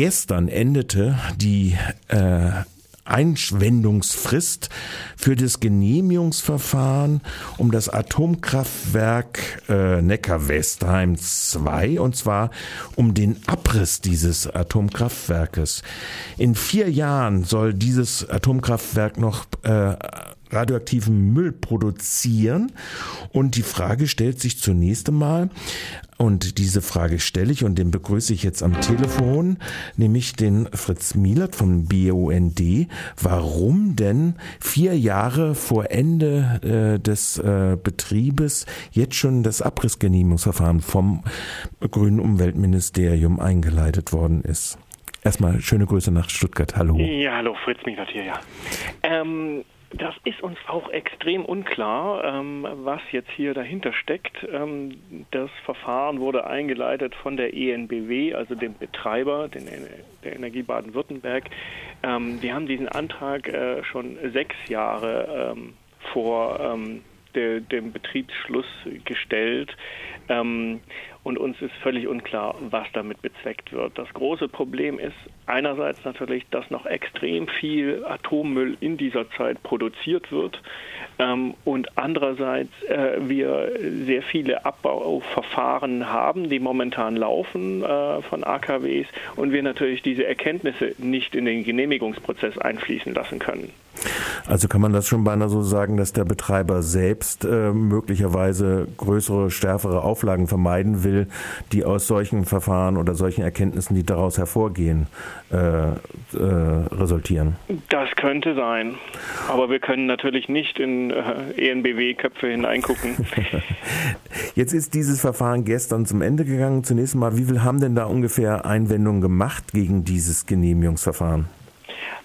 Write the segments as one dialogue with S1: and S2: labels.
S1: Gestern endete die äh, Einwendungsfrist für das Genehmigungsverfahren um das Atomkraftwerk äh, Neckar-Westheim 2 und zwar um den Abriss dieses Atomkraftwerkes. In vier Jahren soll dieses Atomkraftwerk noch äh, radioaktiven Müll produzieren. Und die Frage stellt sich zunächst einmal, und diese Frage stelle ich und den begrüße ich jetzt am Telefon, nämlich den Fritz Mielert vom BUND. Warum denn vier Jahre vor Ende äh, des äh, Betriebes jetzt schon das Abrissgenehmigungsverfahren vom Grünen Umweltministerium eingeleitet worden ist? Erstmal schöne Grüße nach Stuttgart. Hallo.
S2: Ja, hallo, Fritz Mielert hier, ja. Ähm das ist uns auch extrem unklar, ähm, was jetzt hier dahinter steckt. Ähm, das Verfahren wurde eingeleitet von der ENBW, also dem Betreiber den, der Energie Baden-Württemberg. Ähm, die haben diesen Antrag äh, schon sechs Jahre ähm, vor ähm, de, dem Betriebsschluss gestellt. Ähm, und uns ist völlig unklar, was damit bezweckt wird. Das große Problem ist einerseits natürlich, dass noch extrem viel Atommüll in dieser Zeit produziert wird ähm, und andererseits äh, wir sehr viele Abbauverfahren haben, die momentan laufen äh, von AKWs und wir natürlich diese Erkenntnisse nicht in den Genehmigungsprozess einfließen lassen können.
S1: Also kann man das schon beinahe so sagen, dass der Betreiber selbst äh, möglicherweise größere, stärkere Auflagen vermeiden will, die aus solchen Verfahren oder solchen Erkenntnissen, die daraus hervorgehen, äh, äh, resultieren?
S2: Das könnte sein. Aber wir können natürlich nicht in äh, ENBW-Köpfe hineingucken.
S1: Jetzt ist dieses Verfahren gestern zum Ende gegangen. Zunächst mal, wie viel haben denn da ungefähr Einwendungen gemacht gegen dieses Genehmigungsverfahren?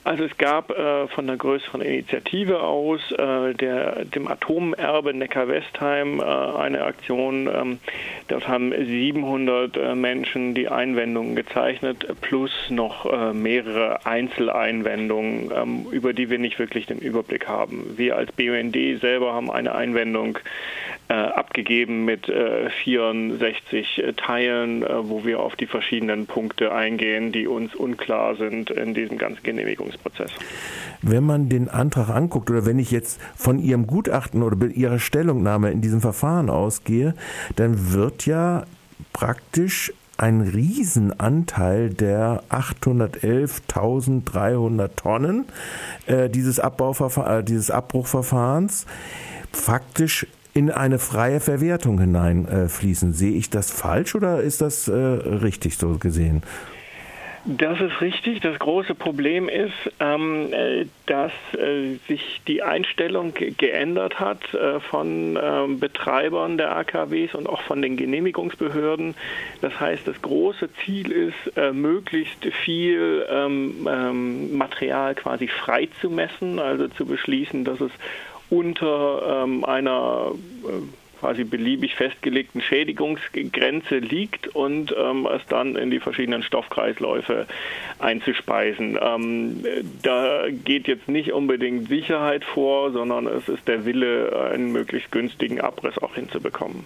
S2: Also es gab äh, von der größeren Initiative aus, äh, der, dem Atomerbe Neckar-Westheim, äh, eine Aktion. Ähm, dort haben 700 äh, Menschen die Einwendungen gezeichnet, plus noch äh, mehrere Einzeleinwendungen, ähm, über die wir nicht wirklich den Überblick haben. Wir als BUND selber haben eine Einwendung abgegeben mit 64 Teilen, wo wir auf die verschiedenen Punkte eingehen, die uns unklar sind in diesem ganzen Genehmigungs Entscheidungsprozess.
S1: Wenn man den Antrag anguckt oder wenn ich jetzt von Ihrem Gutachten oder Ihrer Stellungnahme in diesem Verfahren ausgehe, dann wird ja praktisch ein Riesenanteil der 811.300 Tonnen äh, dieses, Abbauverfahr äh, dieses Abbruchverfahrens faktisch in eine freie Verwertung hineinfließen. Äh, Sehe ich das falsch oder ist das äh, richtig so gesehen?
S2: Das ist richtig. Das große Problem ist, ähm, äh, dass äh, sich die Einstellung geändert hat äh, von ähm, Betreibern der AKWs und auch von den Genehmigungsbehörden. Das heißt, das große Ziel ist, äh, möglichst viel ähm, ähm Material quasi frei zu messen, also zu beschließen, dass es unter ähm, einer äh, quasi beliebig festgelegten Schädigungsgrenze liegt und ähm, es dann in die verschiedenen Stoffkreisläufe einzuspeisen. Ähm, da geht jetzt nicht unbedingt Sicherheit vor, sondern es ist der Wille, einen möglichst günstigen Abriss auch hinzubekommen.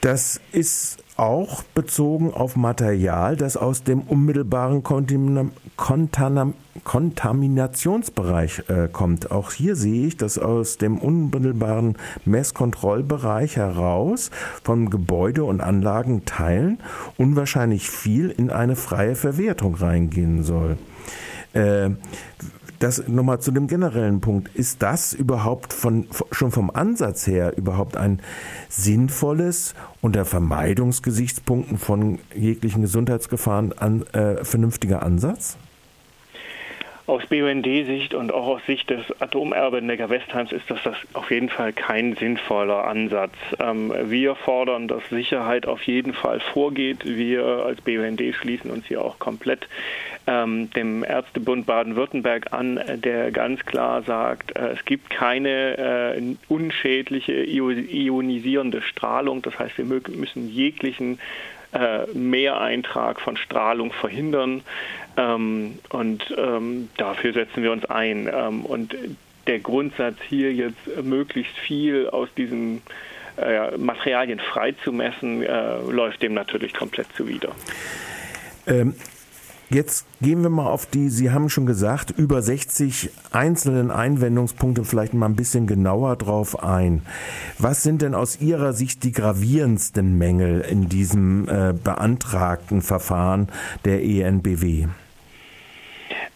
S1: Das ist auch bezogen auf Material, das aus dem unmittelbaren Kontam Kontam Kontaminationsbereich äh, kommt. Auch hier sehe ich, dass aus dem unmittelbaren Messkontrollbereich heraus von Gebäude und Anlagenteilen unwahrscheinlich viel in eine freie Verwertung reingehen soll. Äh, das nochmal zu dem generellen Punkt. Ist das überhaupt von, schon vom Ansatz her überhaupt ein sinnvolles unter Vermeidungsgesichtspunkten von jeglichen Gesundheitsgefahren an, äh, vernünftiger Ansatz?
S2: Aus BUND-Sicht und auch aus Sicht des Atomerbe Neckar-Westheims ist das, das auf jeden Fall kein sinnvoller Ansatz. Ähm, wir fordern, dass Sicherheit auf jeden Fall vorgeht. Wir als BUND schließen uns hier auch komplett ähm, dem Ärztebund Baden-Württemberg an, der ganz klar sagt, äh, es gibt keine äh, unschädliche ionisierende Strahlung. Das heißt, wir müssen jeglichen äh, Mehreintrag von Strahlung verhindern. Ähm, und ähm, dafür setzen wir uns ein. Ähm, und der Grundsatz hier jetzt möglichst viel aus diesen äh, Materialien freizumessen, äh, läuft dem natürlich komplett zuwider.
S1: Ähm, Jetzt gehen wir mal auf die, Sie haben schon gesagt, über 60 einzelnen Einwendungspunkte vielleicht mal ein bisschen genauer drauf ein. Was sind denn aus Ihrer Sicht die gravierendsten Mängel in diesem äh, beantragten Verfahren der ENBW?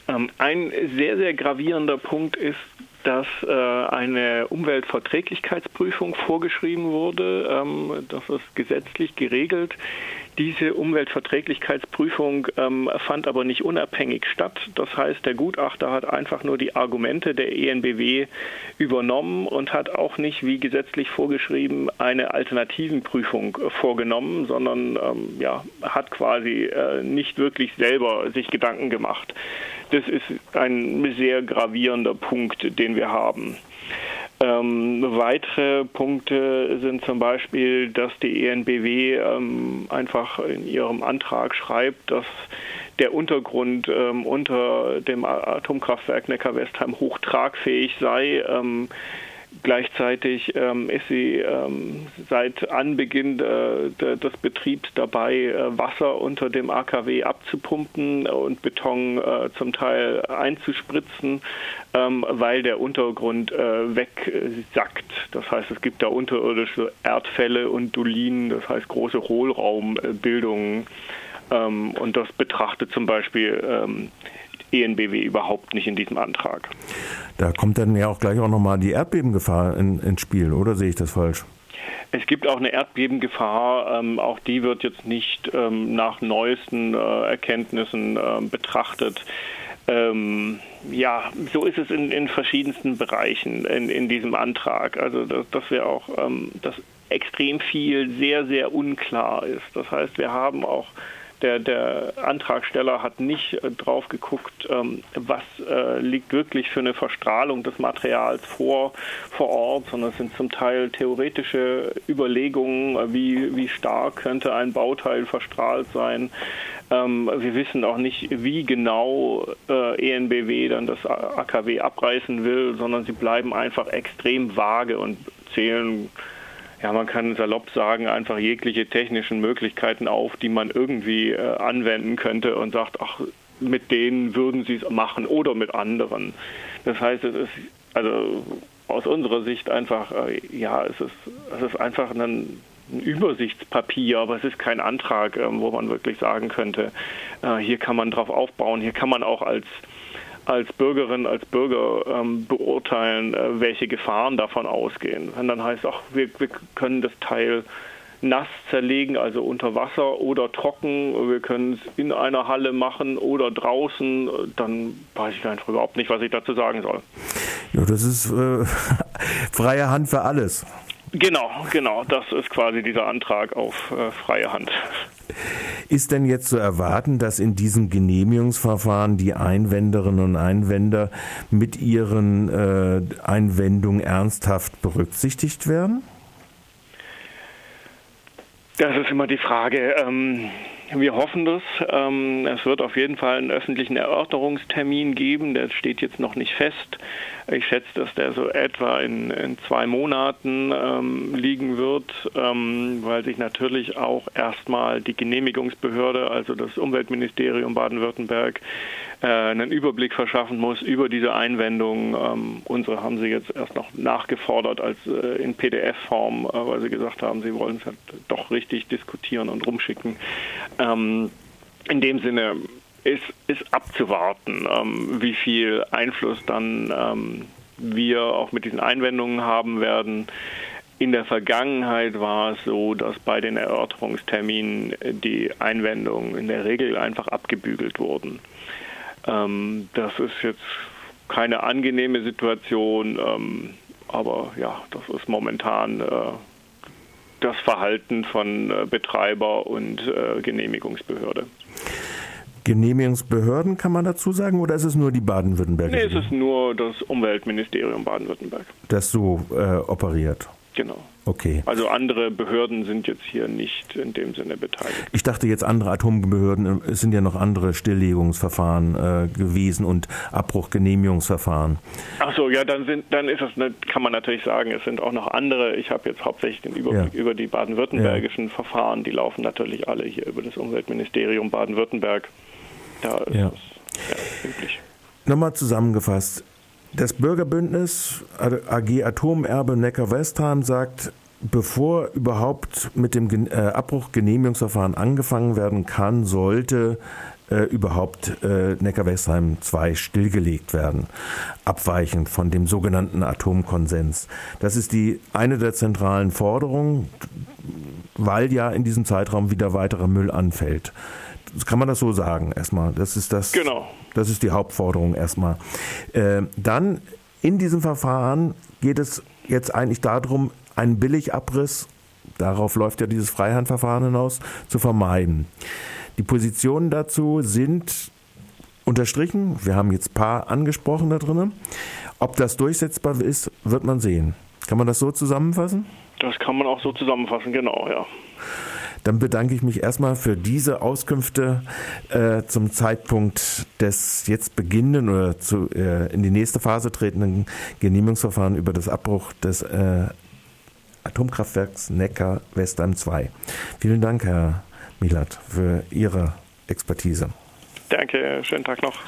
S2: Ähm, ein sehr, sehr gravierender Punkt ist, dass äh, eine Umweltverträglichkeitsprüfung vorgeschrieben wurde. Ähm, das ist gesetzlich geregelt. Diese Umweltverträglichkeitsprüfung ähm, fand aber nicht unabhängig statt. Das heißt, der Gutachter hat einfach nur die Argumente der ENBW übernommen und hat auch nicht, wie gesetzlich vorgeschrieben, eine Alternativenprüfung vorgenommen, sondern ähm, ja, hat quasi äh, nicht wirklich selber sich Gedanken gemacht. Das ist ein sehr gravierender Punkt, den wir haben. Ähm, weitere Punkte sind zum Beispiel, dass die ENBW ähm, einfach in ihrem Antrag schreibt, dass der Untergrund ähm, unter dem Atomkraftwerk Neckar-Westheim hochtragfähig sei. Ähm, Gleichzeitig ähm, ist sie ähm, seit Anbeginn äh, des Betriebs dabei, äh, Wasser unter dem AKW abzupumpen und Beton äh, zum Teil einzuspritzen, ähm, weil der Untergrund äh, wegsackt. Das heißt, es gibt da unterirdische Erdfälle und Dolinen, das heißt große Hohlraumbildungen. Ähm, und das betrachtet zum Beispiel ähm, ENBW überhaupt nicht in diesem Antrag.
S1: Da kommt dann ja auch gleich auch nochmal die Erdbebengefahr in, ins Spiel, oder sehe ich das falsch?
S2: Es gibt auch eine Erdbebengefahr, ähm, auch die wird jetzt nicht ähm, nach neuesten äh, Erkenntnissen äh, betrachtet. Ähm, ja, so ist es in, in verschiedensten Bereichen in, in, diesem Antrag. Also, dass, dass wir auch, ähm, dass extrem viel sehr, sehr unklar ist. Das heißt, wir haben auch der, der Antragsteller hat nicht äh, drauf geguckt, ähm, was äh, liegt wirklich für eine Verstrahlung des Materials vor, vor Ort, sondern es sind zum Teil theoretische Überlegungen, äh, wie, wie stark könnte ein Bauteil verstrahlt sein. Ähm, wir wissen auch nicht, wie genau ENBW dann das AKW abreißen will, sondern sie bleiben einfach extrem vage und zählen ja, man kann salopp sagen, einfach jegliche technischen Möglichkeiten auf, die man irgendwie äh, anwenden könnte und sagt, ach, mit denen würden sie es machen oder mit anderen. Das heißt, es ist also aus unserer Sicht einfach, äh, ja, es ist, es ist einfach ein, ein Übersichtspapier, aber es ist kein Antrag, äh, wo man wirklich sagen könnte, äh, hier kann man drauf aufbauen, hier kann man auch als als Bürgerin, als Bürger ähm, beurteilen, äh, welche Gefahren davon ausgehen. Wenn dann heißt, ach, wir, wir können das Teil nass zerlegen, also unter Wasser oder trocken. Wir können es in einer Halle machen oder draußen. Dann weiß ich einfach überhaupt nicht, was ich dazu sagen soll.
S1: Ja, das ist äh, freie Hand für alles.
S2: Genau, genau. Das ist quasi dieser Antrag auf äh, freie Hand.
S1: Ist denn jetzt zu erwarten, dass in diesem Genehmigungsverfahren die Einwenderinnen und Einwender mit ihren äh, Einwendungen ernsthaft berücksichtigt werden?
S2: Das ist immer die Frage. Ähm, wir hoffen das. Ähm, es wird auf jeden Fall einen öffentlichen Erörterungstermin geben. Der steht jetzt noch nicht fest. Ich schätze, dass der so etwa in, in zwei Monaten ähm, liegen wird, ähm, weil sich natürlich auch erstmal die Genehmigungsbehörde, also das Umweltministerium Baden-Württemberg, einen Überblick verschaffen muss über diese Einwendungen. Ähm, unsere haben sie jetzt erst noch nachgefordert als äh, in PDF-Form, äh, weil sie gesagt haben, sie wollen es halt doch richtig diskutieren und rumschicken. Ähm, in dem Sinne ist, ist abzuwarten, ähm, wie viel Einfluss dann ähm, wir auch mit diesen Einwendungen haben werden. In der Vergangenheit war es so, dass bei den Erörterungsterminen die Einwendungen in der Regel einfach abgebügelt wurden. Ähm, das ist jetzt keine angenehme Situation, ähm, aber ja, das ist momentan äh, das Verhalten von äh, Betreiber und äh, Genehmigungsbehörde.
S1: Genehmigungsbehörden kann man dazu sagen oder ist es nur die Baden-Württemberg?
S2: Nee, es ist nur das Umweltministerium Baden-Württemberg.
S1: Das so äh, operiert.
S2: Genau.
S1: Okay.
S2: Also andere Behörden sind jetzt hier nicht in dem Sinne beteiligt.
S1: Ich dachte jetzt andere Atombehörden, es sind ja noch andere Stilllegungsverfahren äh, gewesen und Abbruchgenehmigungsverfahren.
S2: Ach so, ja, dann sind, dann ist es, kann man natürlich sagen, es sind auch noch andere. Ich habe jetzt hauptsächlich den Überblick ja. über die baden-württembergischen ja. Verfahren. Die laufen natürlich alle hier über das Umweltministerium Baden-Württemberg. Da ist
S1: Ja.
S2: es ja, üblich.
S1: Nochmal zusammengefasst. Das Bürgerbündnis AG Atomerbe Neckar-Westheim sagt, bevor überhaupt mit dem äh, Abbruchgenehmigungsverfahren angefangen werden kann, sollte äh, überhaupt äh, Neckar-Westheim 2 stillgelegt werden, abweichend von dem sogenannten Atomkonsens. Das ist die eine der zentralen Forderungen, weil ja in diesem Zeitraum wieder weiterer Müll anfällt. Kann man das so sagen erstmal? Das ist das.
S2: Genau.
S1: Das ist die Hauptforderung erstmal. Äh, dann in diesem Verfahren geht es jetzt eigentlich darum, einen Billigabriss, darauf läuft ja dieses Freihandverfahren hinaus, zu vermeiden. Die Positionen dazu sind unterstrichen. Wir haben jetzt ein paar angesprochen da drin. Ob das durchsetzbar ist, wird man sehen. Kann man das so zusammenfassen?
S2: Das kann man auch so zusammenfassen, genau, ja.
S1: Dann bedanke ich mich erstmal für diese Auskünfte äh, zum Zeitpunkt des jetzt beginnenden oder zu, äh, in die nächste Phase tretenden Genehmigungsverfahren über das Abbruch des äh, Atomkraftwerks Neckar Westheim 2. Vielen Dank, Herr Milat, für Ihre Expertise.
S2: Danke, schönen Tag noch.